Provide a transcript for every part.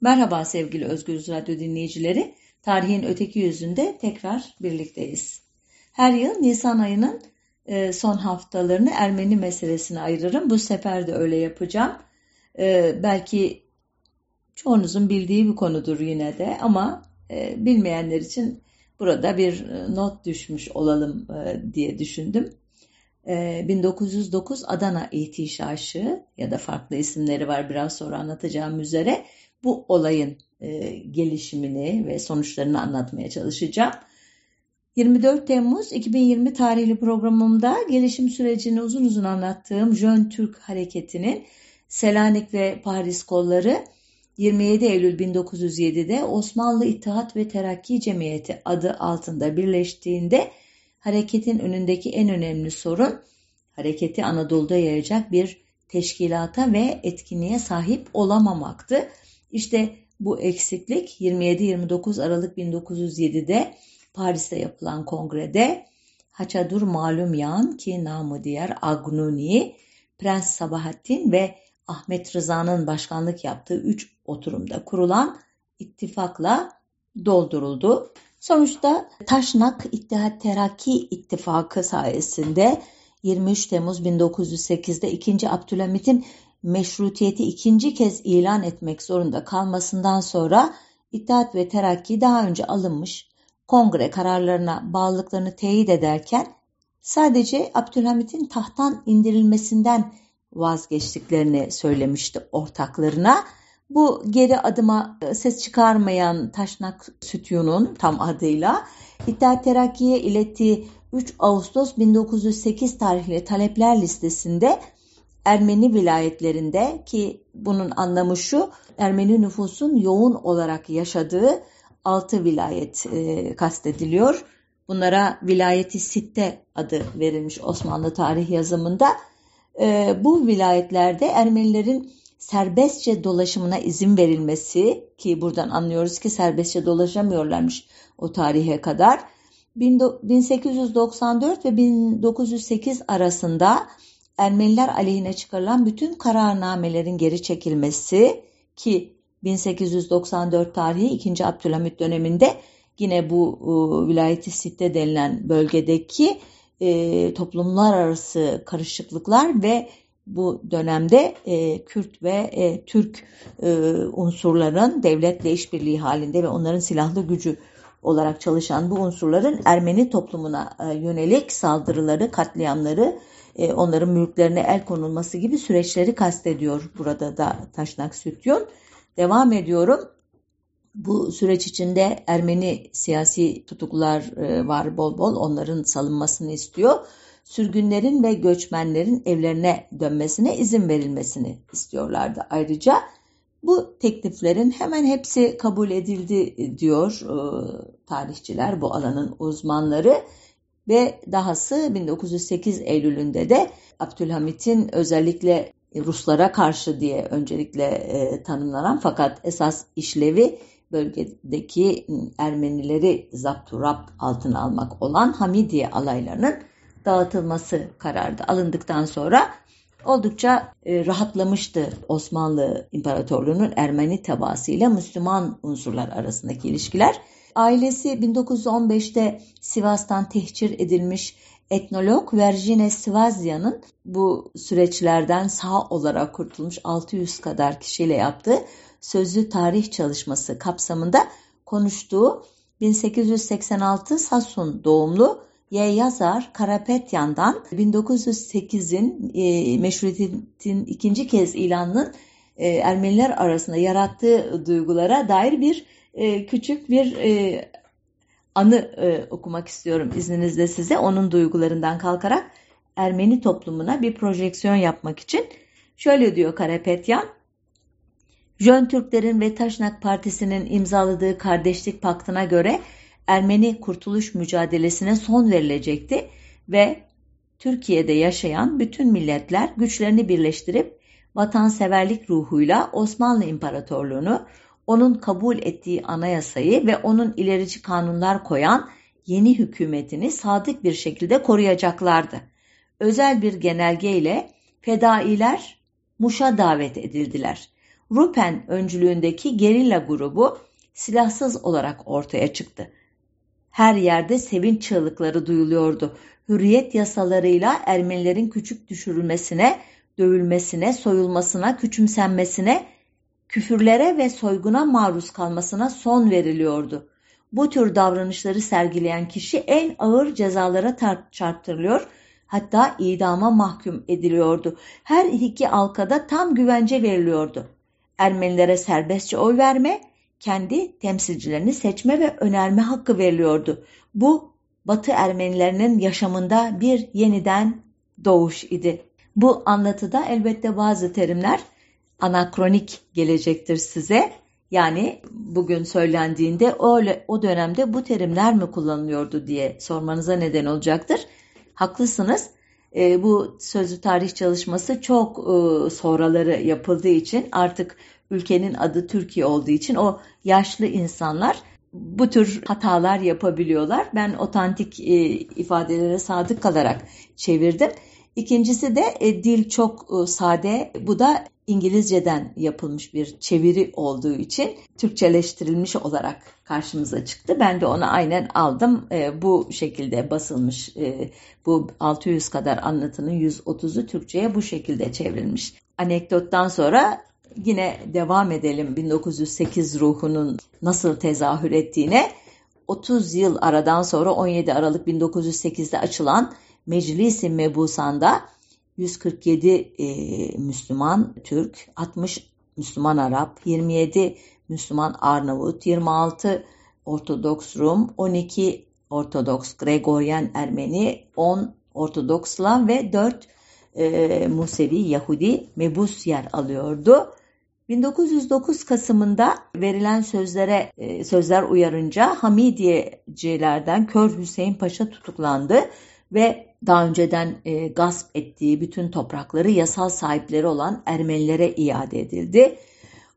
Merhaba sevgili Özgür Radyo dinleyicileri. Tarihin öteki yüzünde tekrar birlikteyiz. Her yıl Nisan ayının e, son haftalarını Ermeni meselesine ayırırım. Bu sefer de öyle yapacağım. E, belki çoğunuzun bildiği bir konudur yine de ama e, bilmeyenler için burada bir not düşmüş olalım diye düşündüm. 1909 Adana İhtişaşı ya da farklı isimleri var biraz sonra anlatacağım üzere bu olayın e, gelişimini ve sonuçlarını anlatmaya çalışacağım. 24 Temmuz 2020 tarihli programımda gelişim sürecini uzun uzun anlattığım Jön Türk Hareketi'nin Selanik ve Paris kolları 27 Eylül 1907'de Osmanlı İttihat ve Terakki Cemiyeti adı altında birleştiğinde hareketin önündeki en önemli sorun hareketi Anadolu'da yayacak bir teşkilata ve etkinliğe sahip olamamaktı. İşte bu eksiklik 27-29 Aralık 1907'de Paris'te yapılan kongrede Haçadur Malum Yağan ki namı diğer Agnuni, Prens Sabahattin ve Ahmet Rıza'nın başkanlık yaptığı üç oturumda kurulan ittifakla dolduruldu. Sonuçta Taşnak İttihat Terakki İttifakı sayesinde 23 Temmuz 1908'de 2. Abdülhamit'in meşrutiyeti ikinci kez ilan etmek zorunda kalmasından sonra İttihat ve Terakki daha önce alınmış kongre kararlarına bağlılıklarını teyit ederken sadece Abdülhamit'in tahttan indirilmesinden vazgeçtiklerini söylemişti ortaklarına. Bu geri adıma e, ses çıkarmayan Taşnak Sütyun'un tam adıyla İttihat Terakki'ye ilettiği 3 Ağustos 1908 tarihli talepler listesinde Ermeni vilayetlerinde ki bunun anlamı şu Ermeni nüfusun yoğun olarak yaşadığı 6 vilayet e, kastediliyor. Bunlara vilayeti sitte adı verilmiş Osmanlı tarih yazımında. E, bu vilayetlerde Ermenilerin serbestçe dolaşımına izin verilmesi ki buradan anlıyoruz ki serbestçe dolaşamıyorlarmış o tarihe kadar. 1894 ve 1908 arasında Ermeniler aleyhine çıkarılan bütün kararnamelerin geri çekilmesi ki 1894 tarihi 2. Abdülhamit döneminde yine bu e, vilayeti sitte denilen bölgedeki e, toplumlar arası karışıklıklar ve bu dönemde e, Kürt ve e, Türk e, unsurların devletle işbirliği halinde ve onların silahlı gücü olarak çalışan bu unsurların Ermeni toplumuna e, yönelik saldırıları, katliamları, e, onların mülklerine el konulması gibi süreçleri kastediyor burada da Taşnak Sütyon. Devam ediyorum. Bu süreç içinde Ermeni siyasi tutuklular e, var bol bol onların salınmasını istiyor. Sürgünlerin ve göçmenlerin evlerine dönmesine izin verilmesini istiyorlardı. Ayrıca bu tekliflerin hemen hepsi kabul edildi diyor e, tarihçiler, bu alanın uzmanları ve dahası 1908 Eylül'ünde de Abdülhamit'in özellikle Ruslara karşı diye öncelikle e, tanımlanan fakat esas işlevi bölgedeki Ermenileri zapturap altına almak olan Hamidiye alaylarının dağıtılması kararı alındıktan sonra oldukça e, rahatlamıştı Osmanlı İmparatorluğu'nun Ermeni tebaası ile Müslüman unsurlar arasındaki ilişkiler. Ailesi 1915'te Sivas'tan tehcir edilmiş etnolog Vergine Sivazyan'ın bu süreçlerden sağ olarak kurtulmuş 600 kadar kişiyle yaptığı sözlü tarih çalışması kapsamında konuştuğu 1886 Sasun doğumlu Y. Yazar Karapetyan'dan 1908'in e, meşrutiyetin ikinci kez ilanının e, Ermeniler arasında yarattığı duygulara dair bir e, küçük bir e, anı e, okumak istiyorum izninizle size. Onun duygularından kalkarak Ermeni toplumuna bir projeksiyon yapmak için şöyle diyor Karapetyan. Jön Türklerin ve Taşnak Partisi'nin imzaladığı kardeşlik paktına göre Ermeni kurtuluş mücadelesine son verilecekti ve Türkiye'de yaşayan bütün milletler güçlerini birleştirip vatanseverlik ruhuyla Osmanlı İmparatorluğunu onun kabul ettiği anayasayı ve onun ilerici kanunlar koyan yeni hükümetini sadık bir şekilde koruyacaklardı. Özel bir genelge ile fedailer Muş'a davet edildiler. Rupen öncülüğündeki gerilla grubu silahsız olarak ortaya çıktı. Her yerde sevinç çığlıkları duyuluyordu. Hürriyet yasalarıyla Ermenilerin küçük düşürülmesine, dövülmesine, soyulmasına, küçümsenmesine, küfürlere ve soyguna maruz kalmasına son veriliyordu. Bu tür davranışları sergileyen kişi en ağır cezalara çarptırılıyor, hatta idama mahkum ediliyordu. Her iki alkada tam güvence veriliyordu. Ermenilere serbestçe oy verme, kendi temsilcilerini seçme ve önerme hakkı veriliyordu. Bu Batı Ermenilerinin yaşamında bir yeniden doğuş idi. Bu anlatıda elbette bazı terimler anakronik gelecektir size. Yani bugün söylendiğinde öyle o dönemde bu terimler mi kullanılıyordu diye sormanıza neden olacaktır. Haklısınız. E, bu sözlü tarih çalışması çok e, sonraları yapıldığı için artık ülkenin adı Türkiye olduğu için o yaşlı insanlar bu tür hatalar yapabiliyorlar. Ben otantik e, ifadelere sadık kalarak çevirdim. İkincisi de e, dil çok e, sade. Bu da İngilizceden yapılmış bir çeviri olduğu için Türkçeleştirilmiş olarak karşımıza çıktı. Ben de onu aynen aldım. E, bu şekilde basılmış. E, bu 600 kadar anlatının 130'u Türkçe'ye bu şekilde çevrilmiş. Anekdottan sonra yine devam edelim 1908 ruhunun nasıl tezahür ettiğine. 30 yıl aradan sonra 17 Aralık 1908'de açılan Meclis-i Mebusan'da 147 e, Müslüman Türk, 60 Müslüman Arap, 27 Müslüman Arnavut, 26 Ortodoks Rum, 12 Ortodoks Gregoryen Ermeni, 10 Ortodoks Slav ve 4 e, Musevi Yahudi mebus yer alıyordu. 1909 Kasım'ında verilen sözlere e, sözler uyarınca Hamidiyecilerden Kör Hüseyin Paşa tutuklandı ve daha önceden e, gasp ettiği bütün toprakları yasal sahipleri olan Ermenilere iade edildi.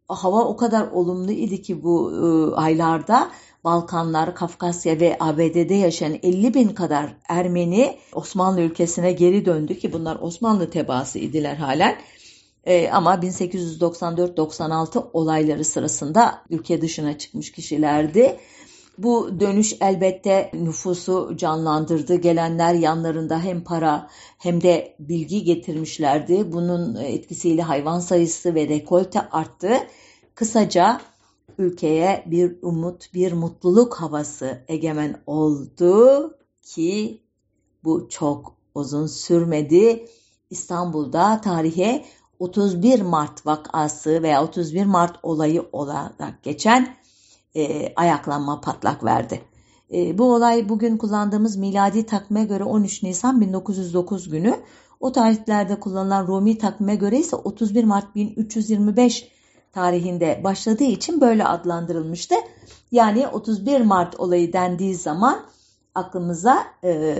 Hava o kadar olumlu idi ki bu e, aylarda Balkanlar, Kafkasya ve ABD'de yaşayan 50 bin kadar Ermeni Osmanlı ülkesine geri döndü ki bunlar Osmanlı tebaası idiler halen. E, ama 1894-96 olayları sırasında ülke dışına çıkmış kişilerdi. Bu dönüş elbette nüfusu canlandırdı. Gelenler yanlarında hem para hem de bilgi getirmişlerdi. Bunun etkisiyle hayvan sayısı ve rekolte arttı. Kısaca ülkeye bir umut, bir mutluluk havası egemen oldu ki bu çok uzun sürmedi. İstanbul'da tarihe 31 Mart vakası veya 31 Mart olayı olarak geçen e, ayaklanma patlak verdi. E, bu olay bugün kullandığımız miladi takvime göre 13 Nisan 1909 günü. O tarihlerde kullanılan Rumi takvime göre ise 31 Mart 1325 tarihinde başladığı için böyle adlandırılmıştı. Yani 31 Mart olayı dendiği zaman aklımıza e,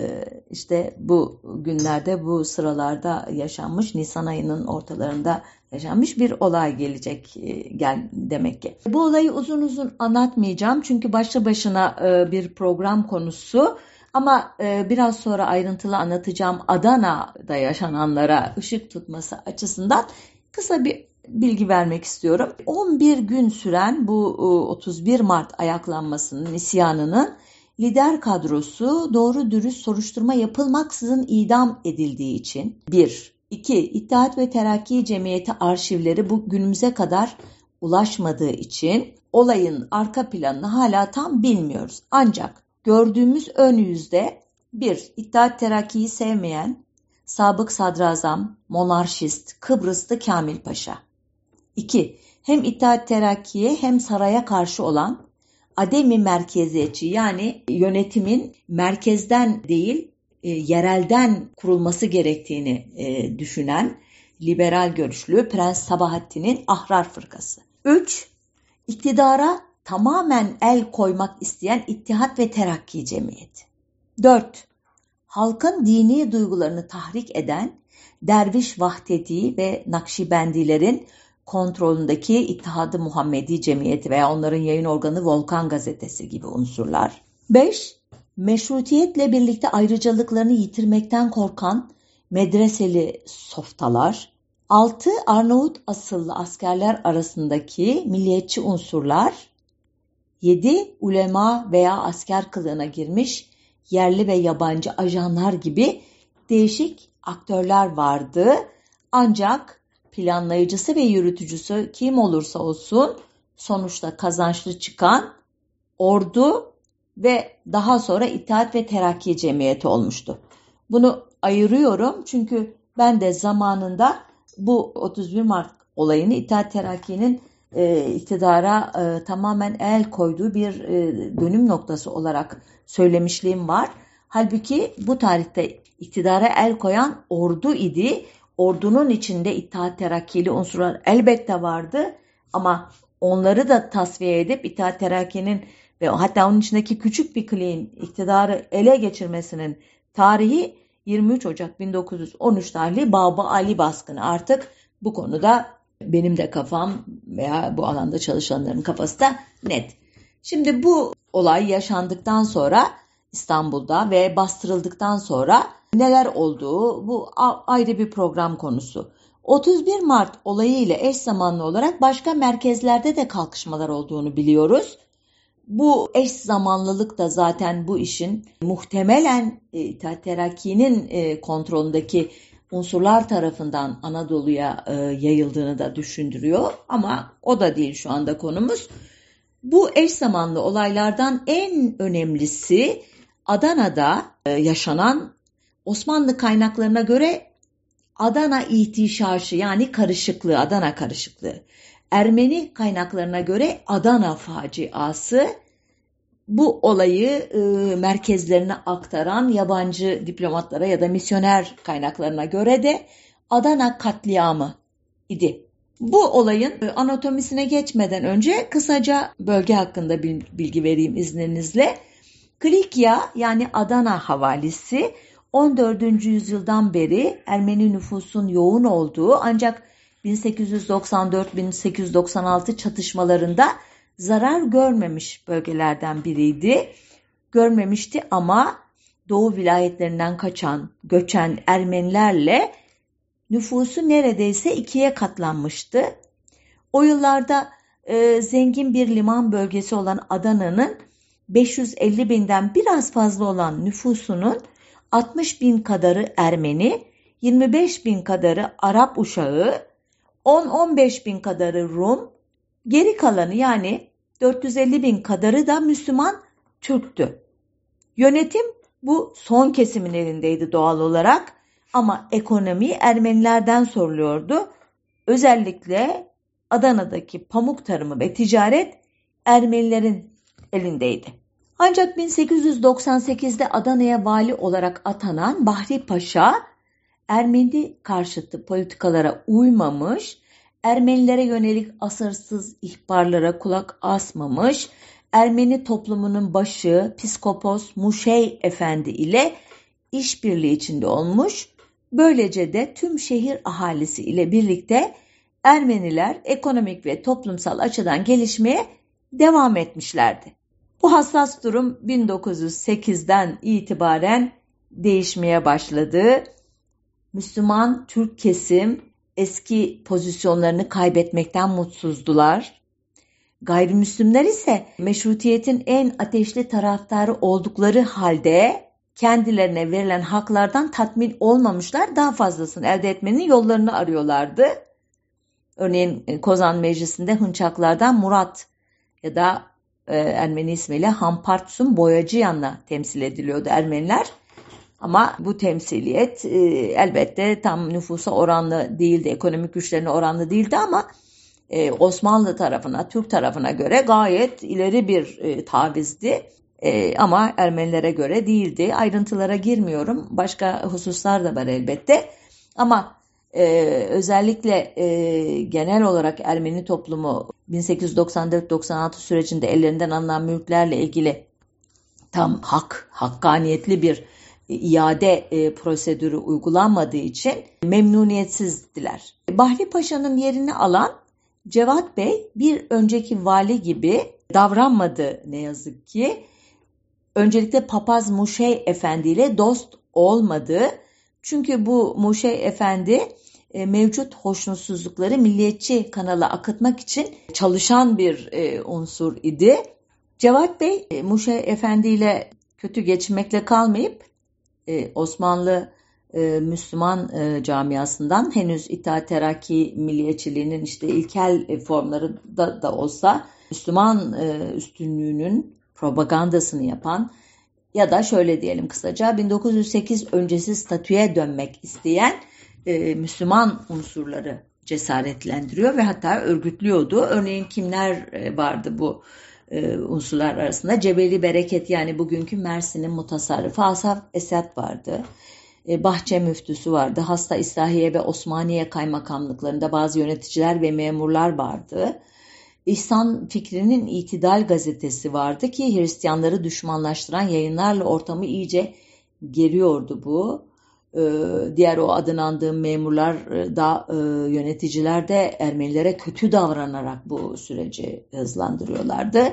işte bu günlerde bu sıralarda yaşanmış Nisan ayının ortalarında yaşanmış bir olay gelecek e, gel demek ki. Bu olayı uzun uzun anlatmayacağım çünkü başlı başına e, bir program konusu. Ama e, biraz sonra ayrıntılı anlatacağım Adana'da yaşananlara ışık tutması açısından kısa bir bilgi vermek istiyorum. 11 gün süren bu 31 Mart ayaklanmasının, isyanının lider kadrosu doğru dürüst soruşturma yapılmaksızın idam edildiği için bir, 2. İttihat ve Terakki Cemiyeti arşivleri bu günümüze kadar ulaşmadığı için olayın arka planını hala tam bilmiyoruz. Ancak gördüğümüz ön yüzde bir İttihat Terakki'yi sevmeyen sabık sadrazam, monarşist, Kıbrıslı Kamil Paşa. 2. Hem İttihat Terakki'ye hem saraya karşı olan ademi merkeziyetçi yani yönetimin merkezden değil e, yerelden kurulması gerektiğini e, düşünen liberal görüşlü Prens Sabahattin'in Ahrar Fırkası. 3. İktidara tamamen el koymak isteyen İttihat ve Terakki Cemiyeti. 4. Halkın dini duygularını tahrik eden Derviş Vahdeti ve Nakşibendilerin kontrolündeki İttihadı Muhammedi Cemiyeti veya onların yayın organı Volkan Gazetesi gibi unsurlar. 5 meşrutiyetle birlikte ayrıcalıklarını yitirmekten korkan medreseli softalar. 6 Arnavut asıllı askerler arasındaki milliyetçi unsurlar, 7 ulema veya asker kılığına girmiş yerli ve yabancı ajanlar gibi değişik aktörler vardı. Ancak planlayıcısı ve yürütücüsü kim olursa olsun sonuçta kazançlı çıkan ordu ve daha sonra İttihat ve Terakki Cemiyeti olmuştu. Bunu ayırıyorum çünkü ben de zamanında bu 31 Mart olayını İttihat Terakki'nin e, iktidara e, tamamen el koyduğu bir e, dönüm noktası olarak söylemişliğim var. Halbuki bu tarihte iktidara el koyan ordu idi. Ordunun içinde İttihat Terakkili unsurlar elbette vardı ama onları da tasfiye edip İttihat Terakki'nin ve hatta onun içindeki küçük bir kliğin iktidarı ele geçirmesinin tarihi 23 Ocak 1913 tarihli Baba Ali baskını artık bu konuda benim de kafam veya bu alanda çalışanların kafası da net. Şimdi bu olay yaşandıktan sonra İstanbul'da ve bastırıldıktan sonra neler olduğu bu ayrı bir program konusu. 31 Mart olayı ile eş zamanlı olarak başka merkezlerde de kalkışmalar olduğunu biliyoruz. Bu eş zamanlılık da zaten bu işin muhtemelen e, Terakki'nin e, kontrolündeki unsurlar tarafından Anadolu'ya e, yayıldığını da düşündürüyor. Ama o da değil şu anda konumuz. Bu eş zamanlı olaylardan en önemlisi Adana'da yaşanan Osmanlı kaynaklarına göre Adana ihtişaşı yani karışıklığı, Adana karışıklığı. Ermeni kaynaklarına göre Adana faciası bu olayı e, merkezlerine aktaran yabancı diplomatlara ya da misyoner kaynaklarına göre de Adana katliamı idi. Bu olayın e, anatomisine geçmeden önce kısaca bölge hakkında bilgi vereyim izninizle. Klikya yani Adana havalisi 14. yüzyıldan beri Ermeni nüfusun yoğun olduğu ancak 1894-1896 çatışmalarında zarar görmemiş bölgelerden biriydi. Görmemişti ama Doğu vilayetlerinden kaçan, göçen Ermenilerle nüfusu neredeyse ikiye katlanmıştı. O yıllarda e, zengin bir liman bölgesi olan Adana'nın 550 binden biraz fazla olan nüfusunun 60 bin kadarı Ermeni, 25 bin kadarı Arap uşağı, 10-15 bin kadarı Rum, geri kalanı yani 450 bin kadarı da Müslüman Türktü. Yönetim bu son kesimin elindeydi doğal olarak ama ekonomi Ermenilerden soruluyordu. Özellikle Adana'daki pamuk tarımı ve ticaret Ermenilerin elindeydi. Ancak 1898'de Adana'ya vali olarak atanan Bahri Paşa Ermeni karşıtı politikalara uymamış Ermenilere yönelik asırsız ihbarlara kulak asmamış, Ermeni toplumunun başı Piskopos Muşey Efendi ile işbirliği içinde olmuş. Böylece de tüm şehir ahalisi ile birlikte Ermeniler ekonomik ve toplumsal açıdan gelişmeye devam etmişlerdi. Bu hassas durum 1908'den itibaren değişmeye başladı. Müslüman Türk kesim eski pozisyonlarını kaybetmekten mutsuzdular. Gayrimüslimler ise meşrutiyetin en ateşli taraftarı oldukları halde kendilerine verilen haklardan tatmin olmamışlar, daha fazlasını elde etmenin yollarını arıyorlardı. Örneğin e, Kozan Meclisi'nde Hınçaklardan Murat ya da e, Ermeni ismiyle Hampartsun Boyacıyan'la temsil ediliyordu Ermeniler. Ama bu temsiliyet e, elbette tam nüfusa oranlı değildi, ekonomik güçlerine oranlı değildi ama e, Osmanlı tarafına, Türk tarafına göre gayet ileri bir e, tavizdi. E, ama Ermenilere göre değildi. Ayrıntılara girmiyorum. Başka hususlar da var elbette. Ama e, özellikle e, genel olarak Ermeni toplumu 1894-96 sürecinde ellerinden alınan mülklerle ilgili tam hak, hakkaniyetli bir iade e, prosedürü uygulanmadığı için memnuniyetsizdiler. Bahri Paşa'nın yerini alan Cevat Bey bir önceki vali gibi davranmadı ne yazık ki. Öncelikle Papaz Muşey Efendi ile dost olmadı. Çünkü bu Muşey Efendi e, mevcut hoşnutsuzlukları milliyetçi kanala akıtmak için çalışan bir e, unsur idi. Cevat Bey Muşe Efendi ile kötü geçmekle kalmayıp e, Osmanlı e, Müslüman e, camiasından henüz İttihat Terakki milliyetçiliğinin işte ilkel e, formları da, da olsa Müslüman üstünlüğünün propagandasını yapan ya da şöyle diyelim kısaca 1908 öncesi statüye dönmek isteyen Müslüman unsurları cesaretlendiriyor ve hatta örgütlüyordu. Örneğin kimler vardı bu e, unsurlar arasında? Cebeli Bereket yani bugünkü Mersin'in mutasarrıfı Asaf Esat vardı. E, Bahçe müftüsü vardı. Hasta İslahiye ve Osmaniye kaymakamlıklarında bazı yöneticiler ve memurlar vardı. İhsan Fikri'nin İtidal gazetesi vardı ki Hristiyanları düşmanlaştıran yayınlarla ortamı iyice geriyordu bu. Ee, diğer o adını andığım memurlar e, da e, yöneticiler de Ermenilere kötü davranarak bu süreci hızlandırıyorlardı.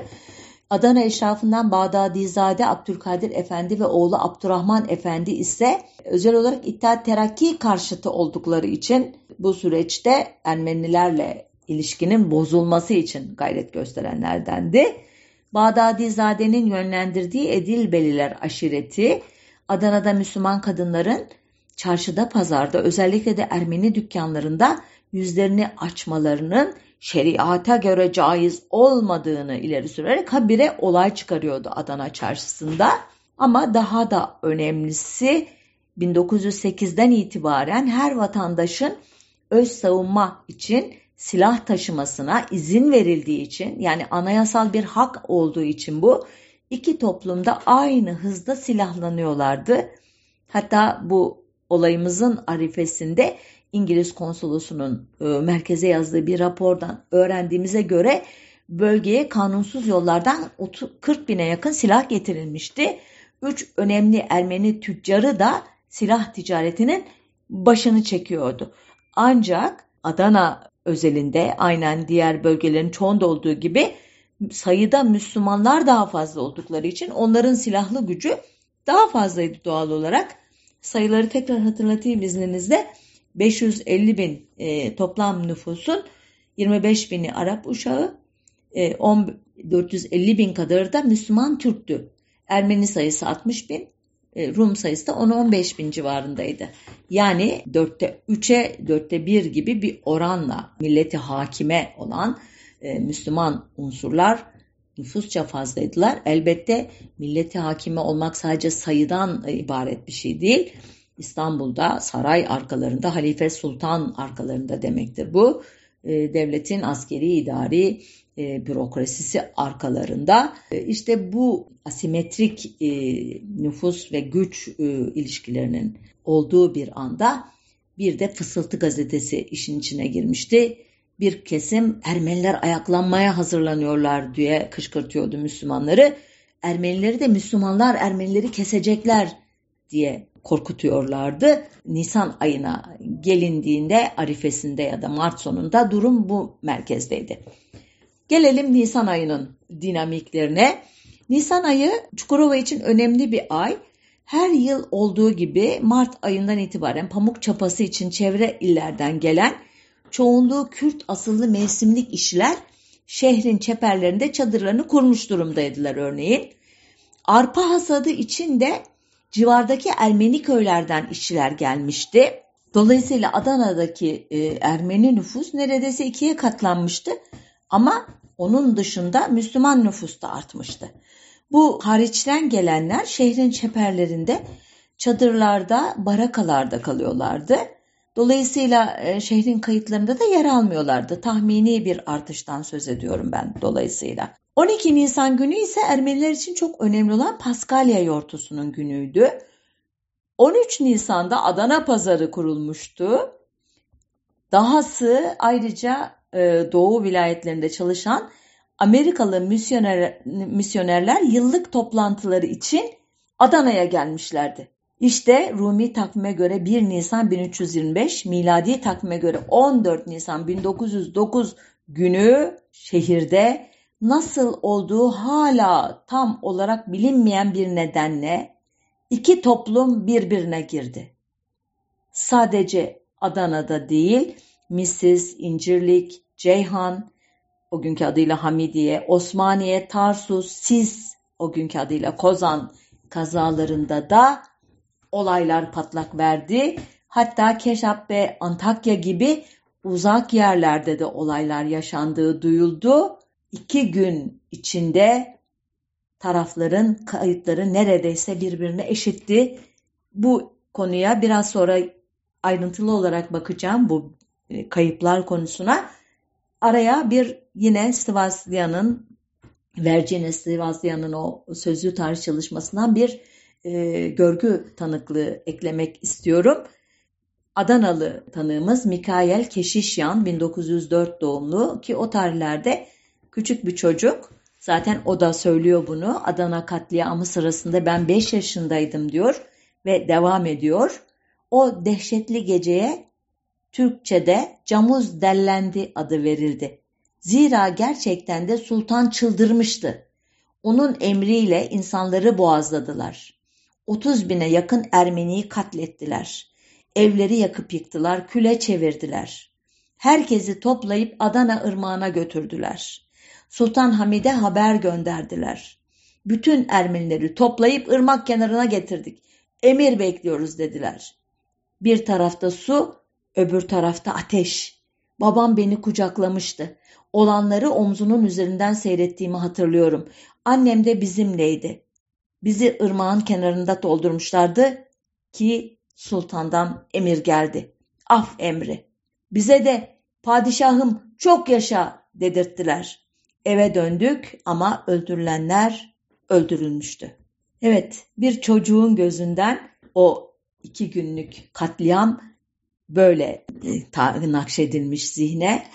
Adana eşrafından Bağdadizade Abdülkadir Efendi ve oğlu Abdurrahman Efendi ise özel olarak İttihat Terakki karşıtı oldukları için bu süreçte Ermenilerle ilişkinin bozulması için gayret gösterenlerdendi. Bağdadizade'nin yönlendirdiği Edilbeliler aşireti Adana'da Müslüman kadınların çarşıda pazarda özellikle de Ermeni dükkanlarında yüzlerini açmalarının şeriata göre caiz olmadığını ileri sürerek habire olay çıkarıyordu Adana çarşısında. Ama daha da önemlisi 1908'den itibaren her vatandaşın öz savunma için silah taşımasına izin verildiği için yani anayasal bir hak olduğu için bu iki toplumda aynı hızda silahlanıyorlardı. Hatta bu olayımızın arifesinde İngiliz konsolosunun e, merkeze yazdığı bir rapordan öğrendiğimize göre bölgeye kanunsuz yollardan 30, 40 bine yakın silah getirilmişti. Üç önemli Ermeni tüccarı da silah ticaretinin başını çekiyordu. Ancak Adana özelinde aynen diğer bölgelerin çoğunda olduğu gibi sayıda Müslümanlar daha fazla oldukları için onların silahlı gücü daha fazlaydı doğal olarak. Sayıları tekrar hatırlatayım izninizle. 550 bin e, toplam nüfusun 25 bini Arap uşağı, e, 10, 450 bin kadarı da Müslüman Türktü. Ermeni sayısı 60 bin, e, Rum sayısı da 10-15 bin civarındaydı. Yani dörtte 3'e dörtte 1 gibi bir oranla milleti hakime olan e, Müslüman unsurlar nüfusça fazlaydılar. Elbette milleti hakime olmak sadece sayıdan ibaret bir şey değil. İstanbul'da saray arkalarında, halife sultan arkalarında demektir bu. E, devletin askeri idari e, bürokrasisi arkalarında. E, işte bu asimetrik nüfus ve güç ilişkilerinin olduğu bir anda bir de Fısıltı gazetesi işin içine girmişti. Bir kesim Ermeniler ayaklanmaya hazırlanıyorlar diye kışkırtıyordu Müslümanları. Ermenileri de Müslümanlar Ermenileri kesecekler diye korkutuyorlardı. Nisan ayına gelindiğinde arifesinde ya da Mart sonunda durum bu merkezdeydi. Gelelim Nisan ayının dinamiklerine. Nisan ayı Çukurova için önemli bir ay. Her yıl olduğu gibi Mart ayından itibaren pamuk çapası için çevre illerden gelen çoğunluğu Kürt asıllı mevsimlik işçiler şehrin çeperlerinde çadırlarını kurmuş durumdaydılar örneğin. Arpa hasadı için de civardaki Ermeni köylerden işçiler gelmişti. Dolayısıyla Adana'daki e, Ermeni nüfus neredeyse ikiye katlanmıştı. Ama onun dışında Müslüman nüfus da artmıştı. Bu hariçten gelenler şehrin çeperlerinde çadırlarda, barakalarda kalıyorlardı. Dolayısıyla e, şehrin kayıtlarında da yer almıyorlardı. Tahmini bir artıştan söz ediyorum ben dolayısıyla. 12 Nisan günü ise Ermeniler için çok önemli olan Paskalya yortusunun günüydü. 13 Nisan'da Adana pazarı kurulmuştu. Dahası ayrıca e, Doğu vilayetlerinde çalışan Amerikalı misyoner, misyonerler yıllık toplantıları için Adana'ya gelmişlerdi. İşte Rumi takvime göre 1 Nisan 1325, miladi takvime göre 14 Nisan 1909 günü şehirde nasıl olduğu hala tam olarak bilinmeyen bir nedenle iki toplum birbirine girdi. Sadece Adana'da değil, Mrs. İncirlik, Ceyhan, o günkü adıyla Hamidiye, Osmaniye, Tarsus, Sis, o günkü adıyla Kozan kazalarında da olaylar patlak verdi. Hatta Keşap ve Antakya gibi uzak yerlerde de olaylar yaşandığı duyuldu. İki gün içinde tarafların kayıtları neredeyse birbirine eşitti. Bu konuya biraz sonra ayrıntılı olarak bakacağım bu e, kayıplar konusuna. Araya bir yine Sivaslya'nın Virginia Sivaslya'nın o sözlü tarih çalışmasından bir e, görgü tanıklığı eklemek istiyorum. Adanalı tanığımız Mikael Keşişyan 1904 doğumlu ki o tarihlerde küçük bir çocuk. Zaten o da söylüyor bunu. Adana katliamı sırasında ben 5 yaşındaydım diyor ve devam ediyor. O dehşetli geceye Türkçe'de camuz dellendi adı verildi. Zira gerçekten de sultan çıldırmıştı. Onun emriyle insanları boğazladılar. 30 bine yakın Ermeniyi katlettiler. Evleri yakıp yıktılar, küle çevirdiler. Herkesi toplayıp Adana ırmağına götürdüler. Sultan Hamid'e haber gönderdiler. Bütün Ermenileri toplayıp ırmak kenarına getirdik. Emir bekliyoruz dediler. Bir tarafta su, öbür tarafta ateş. Babam beni kucaklamıştı. Olanları omzunun üzerinden seyrettiğimi hatırlıyorum. Annem de bizimleydi. Bizi ırmağın kenarında doldurmuşlardı ki sultandan emir geldi. Af emri. Bize de padişahım çok yaşa dedirttiler. Eve döndük ama öldürülenler öldürülmüştü. Evet bir çocuğun gözünden o iki günlük katliam böyle e, nakşedilmiş zihne.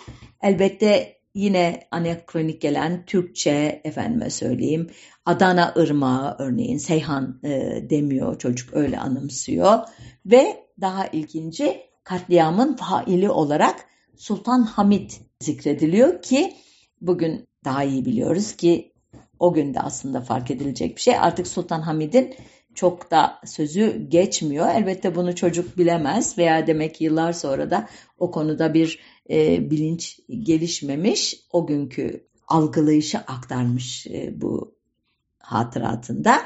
Elbette yine anakronik gelen Türkçe efendime söyleyeyim Adana Irmağı örneğin Seyhan e, demiyor çocuk öyle anımsıyor ve daha ilginci katliamın faili olarak Sultan Hamid zikrediliyor ki bugün daha iyi biliyoruz ki o gün de aslında fark edilecek bir şey. Artık Sultan Hamid'in çok da sözü geçmiyor. Elbette bunu çocuk bilemez veya demek yıllar sonra da o konuda bir e, bilinç gelişmemiş. O günkü algılayışı aktarmış e, bu hatıratında.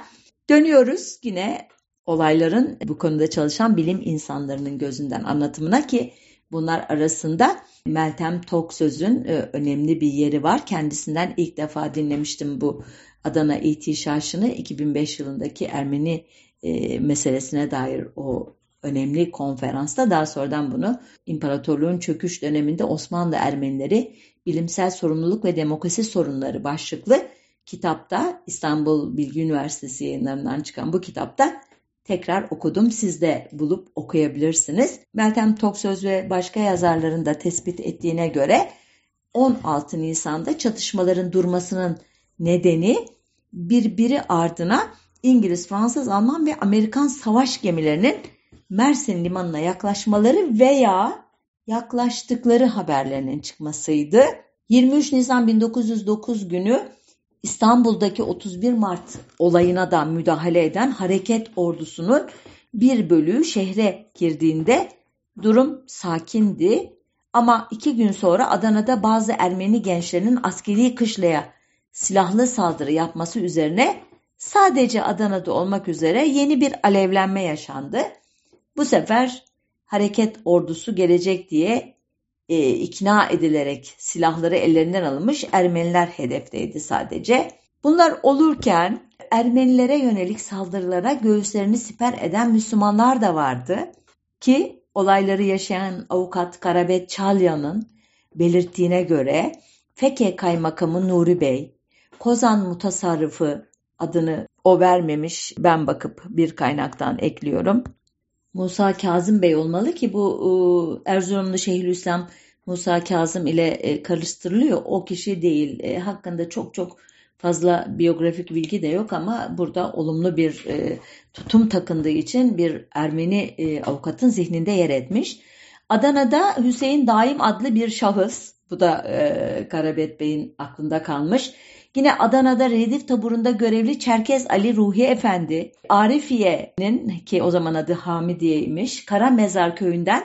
Dönüyoruz yine olayların bu konuda çalışan bilim insanlarının gözünden anlatımına ki bunlar arasında Meltem Toksöz'ün e, önemli bir yeri var. Kendisinden ilk defa dinlemiştim bu Adana İhtişaşı'nı 2005 yılındaki Ermeni e, meselesine dair o önemli konferansta daha sonradan bunu İmparatorluğun çöküş döneminde Osmanlı Ermenileri bilimsel sorumluluk ve demokrasi sorunları başlıklı kitapta İstanbul Bilgi Üniversitesi yayınlarından çıkan bu kitapta tekrar okudum. Siz de bulup okuyabilirsiniz. Meltem Toksöz ve başka yazarların da tespit ettiğine göre 16 Nisan'da çatışmaların durmasının nedeni birbiri ardına İngiliz, Fransız, Alman ve Amerikan savaş gemilerinin Mersin limanına yaklaşmaları veya yaklaştıkları haberlerinin çıkmasıydı. 23 Nisan 1909 günü İstanbul'daki 31 Mart olayına da müdahale eden hareket ordusunun bir bölüğü şehre girdiğinde durum sakindi. Ama iki gün sonra Adana'da bazı Ermeni gençlerinin askeri kışlaya silahlı saldırı yapması üzerine sadece Adana'da olmak üzere yeni bir alevlenme yaşandı. Bu sefer hareket ordusu gelecek diye e, ikna edilerek silahları ellerinden alınmış Ermeniler hedefteydi sadece. Bunlar olurken Ermenilere yönelik saldırılara göğüslerini siper eden Müslümanlar da vardı ki olayları yaşayan avukat Karabet Çalyan'ın belirttiğine göre Feke Kaymakamı Nuri Bey, Kozan Mutasarrıfı adını o vermemiş ben bakıp bir kaynaktan ekliyorum. Musa Kazım Bey olmalı ki bu e, Erzurumlu Şeyhülislam Musa Kazım ile e, karıştırılıyor. O kişi değil. E, hakkında çok çok fazla biyografik bilgi de yok ama burada olumlu bir tutum takındığı için bir Ermeni avukatın zihninde yer etmiş. Adana'da Hüseyin Daim adlı bir şahıs, bu da Karabet Bey'in aklında kalmış. Yine Adana'da Redif taburunda görevli Çerkez Ali Ruhi Efendi, Arifiye'nin ki o zaman adı Hamidiye'ymiş, Kara Mezar köyünden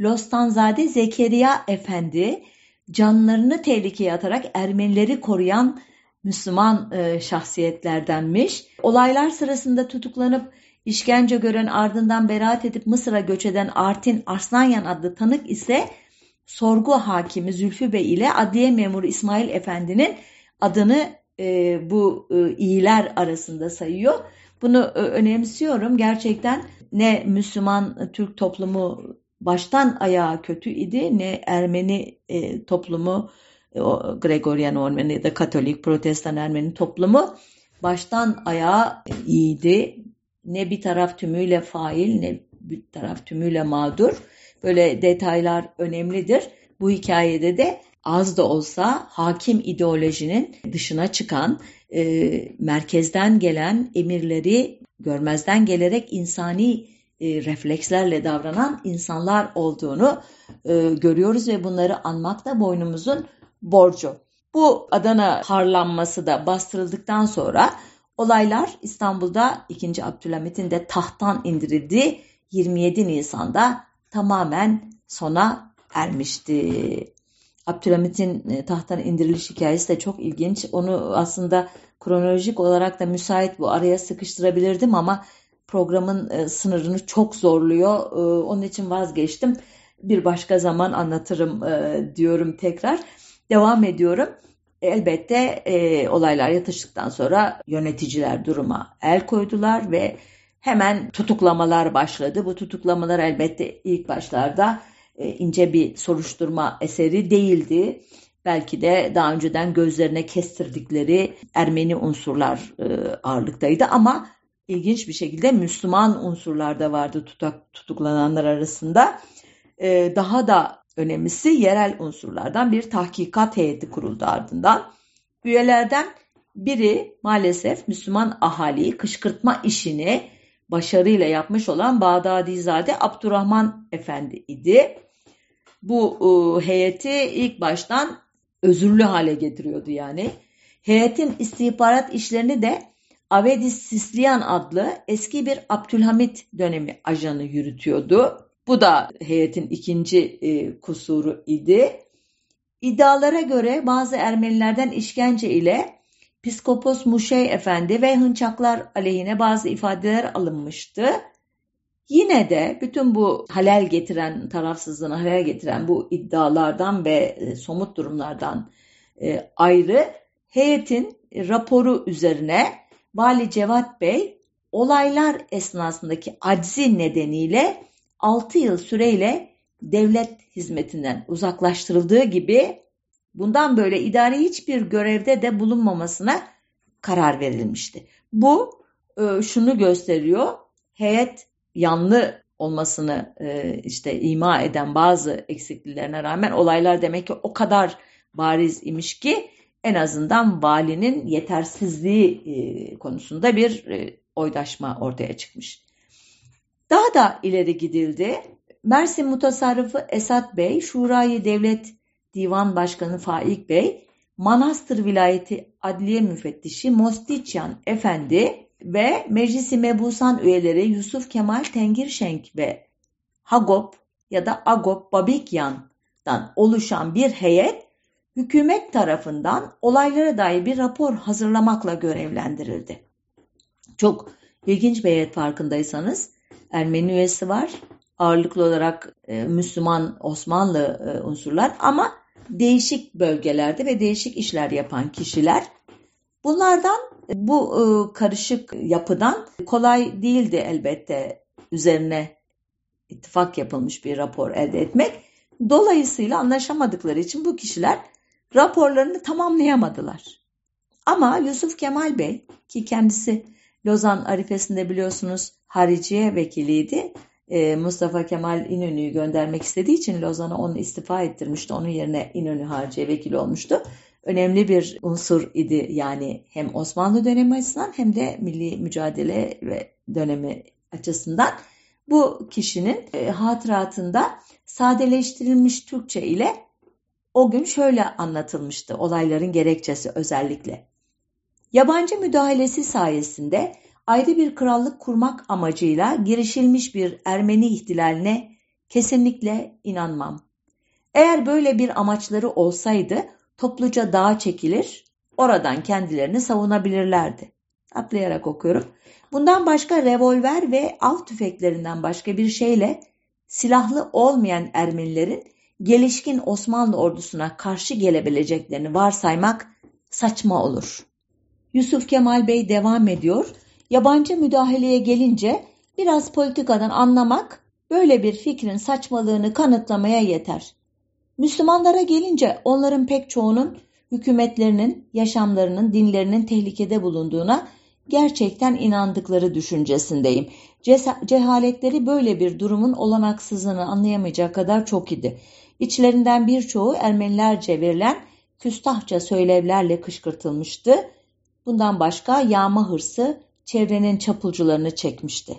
Lostanzade Zekeriya Efendi canlarını tehlikeye atarak Ermenileri koruyan Müslüman e, şahsiyetlerdenmiş. Olaylar sırasında tutuklanıp işkence gören ardından beraat edip Mısır'a göç eden Artin Arslanyan adlı tanık ise sorgu hakimi Zülfü Bey ile adliye memuru İsmail Efendi'nin adını e, bu e, iyiler arasında sayıyor. Bunu e, önemsiyorum. Gerçekten ne Müslüman Türk toplumu baştan ayağa kötü idi ne Ermeni e, toplumu o Gregorian Ermeni ya da Katolik, Protestan Ermeni toplumu baştan ayağa iyiydi. Ne bir taraf tümüyle fail ne bir taraf tümüyle mağdur. Böyle detaylar önemlidir. Bu hikayede de az da olsa hakim ideolojinin dışına çıkan, e, merkezden gelen emirleri görmezden gelerek insani e, reflekslerle davranan insanlar olduğunu e, görüyoruz ve bunları anmak da boynumuzun borcu. Bu Adana harlanması da bastırıldıktan sonra olaylar İstanbul'da 2. Abdülhamit'in de tahttan indirildiği 27 Nisan'da tamamen sona ermişti. Abdülhamit'in e, tahttan indiriliş hikayesi de çok ilginç. Onu aslında kronolojik olarak da müsait bu araya sıkıştırabilirdim ama programın e, sınırını çok zorluyor. E, onun için vazgeçtim. Bir başka zaman anlatırım diyorum tekrar. Devam ediyorum. Elbette olaylar yatıştıktan sonra yöneticiler duruma el koydular ve hemen tutuklamalar başladı. Bu tutuklamalar elbette ilk başlarda ince bir soruşturma eseri değildi. Belki de daha önceden gözlerine kestirdikleri Ermeni unsurlar e, ağırlıktaydı ama ilginç bir şekilde Müslüman unsurlar da vardı tutak, tutuklananlar arasında. E, daha da önemlisi yerel unsurlardan bir tahkikat heyeti kuruldu ardından. Üyelerden biri maalesef Müslüman ahaliyi kışkırtma işini başarıyla yapmış olan Bağdadizade Abdurrahman Efendi idi. Bu e, heyeti ilk baştan özürlü hale getiriyordu yani. Heyetin istihbarat işlerini de Avedis Sisliyan adlı eski bir Abdülhamit dönemi ajanı yürütüyordu. Bu da heyetin ikinci e, kusuru idi. İddialara göre bazı Ermenilerden işkence ile Piskopos Muşey Efendi ve Hınçaklar aleyhine bazı ifadeler alınmıştı. Yine de bütün bu halel getiren, tarafsızlığına halel getiren bu iddialardan ve e, somut durumlardan e, ayrı heyetin raporu üzerine Vali Cevat Bey olaylar esnasındaki aczi nedeniyle 6 yıl süreyle devlet hizmetinden uzaklaştırıldığı gibi bundan böyle idari hiçbir görevde de bulunmamasına karar verilmişti. Bu e, şunu gösteriyor. Heyet yanlı olmasını e, işte ima eden bazı eksikliklerine rağmen olaylar demek ki o kadar bariz imiş ki en azından valinin yetersizliği e, konusunda bir oydaşma ortaya çıkmış. Daha da ileri gidildi. Mersin Mutasarrıfı Esat Bey, Şurayı Devlet Divan Başkanı Faik Bey, Manastır Vilayeti Adliye Müfettişi Mostiçyan Efendi ve Meclisi Mebusan üyeleri Yusuf Kemal Tengirşenk ve Hagop ya da Agop Babikyan'dan oluşan bir heyet hükümet tarafından olaylara dair bir rapor hazırlamakla görevlendirildi. Çok ilginç bir heyet farkındaysanız Ermeni üyesi var. Ağırlıklı olarak e, Müslüman Osmanlı e, unsurlar ama değişik bölgelerde ve değişik işler yapan kişiler. Bunlardan bu e, karışık yapıdan kolay değildi elbette üzerine ittifak yapılmış bir rapor elde etmek. Dolayısıyla anlaşamadıkları için bu kişiler raporlarını tamamlayamadılar. Ama Yusuf Kemal Bey ki kendisi Lozan arifesinde biliyorsunuz hariciye vekiliydi. Ee, Mustafa Kemal İnönü'yü göndermek istediği için Lozan'a onu istifa ettirmişti. Onun yerine İnönü hariciye vekili olmuştu. Önemli bir unsur idi yani hem Osmanlı dönemi açısından hem de milli mücadele ve dönemi açısından. Bu kişinin e, hatıratında sadeleştirilmiş Türkçe ile o gün şöyle anlatılmıştı olayların gerekçesi özellikle. Yabancı müdahalesi sayesinde ayrı bir krallık kurmak amacıyla girişilmiş bir Ermeni ihtilaline Kesinlikle inanmam. Eğer böyle bir amaçları olsaydı topluca dağa çekilir, oradan kendilerini savunabilirlerdi. Atlayarak okuyorum. Bundan başka revolver ve av tüfeklerinden başka bir şeyle silahlı olmayan Ermenilerin gelişkin Osmanlı ordusuna karşı gelebileceklerini varsaymak saçma olur. Yusuf Kemal Bey devam ediyor. Yabancı müdahaleye gelince biraz politikadan anlamak böyle bir fikrin saçmalığını kanıtlamaya yeter. Müslümanlara gelince onların pek çoğunun hükümetlerinin, yaşamlarının, dinlerinin tehlikede bulunduğuna gerçekten inandıkları düşüncesindeyim. Cehaletleri böyle bir durumun olanaksızlığını anlayamayacak kadar çok idi. İçlerinden birçoğu Ermenilerce verilen küstahça söylevlerle kışkırtılmıştı. Bundan başka yağma hırsı çevrenin çapulcularını çekmişti.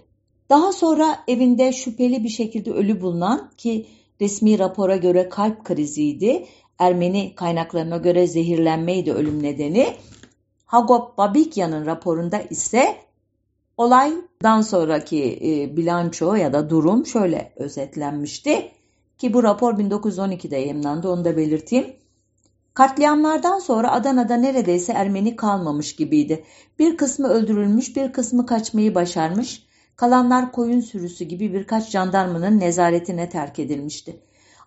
Daha sonra evinde şüpheli bir şekilde ölü bulunan ki resmi rapora göre kalp kriziydi, Ermeni kaynaklarına göre zehirlenmeydi ölüm nedeni. Hagop Babikyan'ın raporunda ise olaydan sonraki e, bilanço ya da durum şöyle özetlenmişti. Ki bu rapor 1912'de yayınlandı onu da belirteyim. Katliamlardan sonra Adana'da neredeyse Ermeni kalmamış gibiydi. Bir kısmı öldürülmüş, bir kısmı kaçmayı başarmış, kalanlar koyun sürüsü gibi birkaç jandarmanın nezaretine terk edilmişti.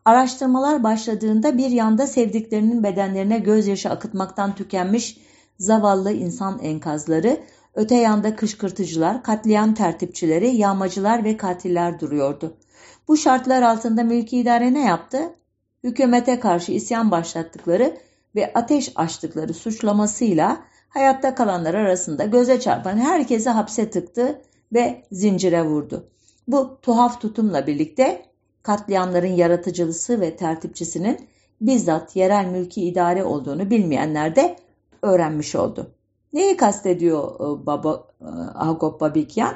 Araştırmalar başladığında bir yanda sevdiklerinin bedenlerine gözyaşı akıtmaktan tükenmiş zavallı insan enkazları, öte yanda kışkırtıcılar, katliam tertipçileri, yağmacılar ve katiller duruyordu. Bu şartlar altında mülki idare ne yaptı? Hükümete karşı isyan başlattıkları ve ateş açtıkları suçlamasıyla hayatta kalanlar arasında göze çarpan herkesi hapse tıktı ve zincire vurdu. Bu tuhaf tutumla birlikte katliamların yaratıcılısı ve tertipçisinin bizzat yerel mülki idare olduğunu bilmeyenler de öğrenmiş oldu. Neyi kastediyor e, Baba, e, Agop Babikyan?